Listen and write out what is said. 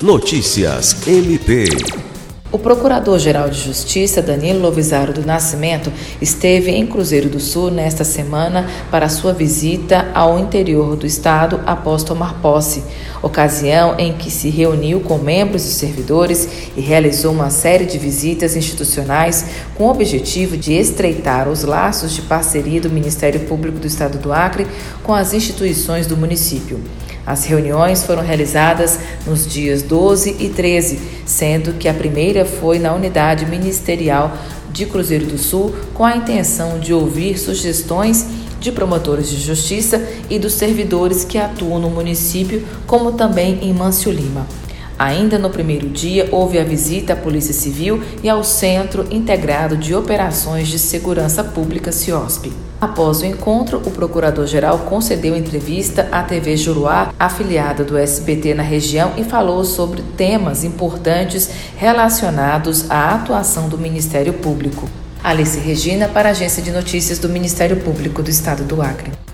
Notícias MP. O Procurador-Geral de Justiça, Danilo Lovisaro do Nascimento, esteve em Cruzeiro do Sul nesta semana para sua visita ao interior do estado após tomar posse, ocasião em que se reuniu com membros e servidores e realizou uma série de visitas institucionais com o objetivo de estreitar os laços de parceria do Ministério Público do Estado do Acre com as instituições do município. As reuniões foram realizadas nos dias 12 e 13, sendo que a primeira foi na unidade ministerial de Cruzeiro do Sul, com a intenção de ouvir sugestões de promotores de justiça e dos servidores que atuam no município, como também em Mâncio Lima. Ainda no primeiro dia, houve a visita à Polícia Civil e ao Centro Integrado de Operações de Segurança Pública, CIOSP. Após o encontro, o procurador-geral concedeu entrevista à TV Juruá, afiliada do SBT na região, e falou sobre temas importantes relacionados à atuação do Ministério Público. Alice Regina, para a Agência de Notícias do Ministério Público do Estado do Acre.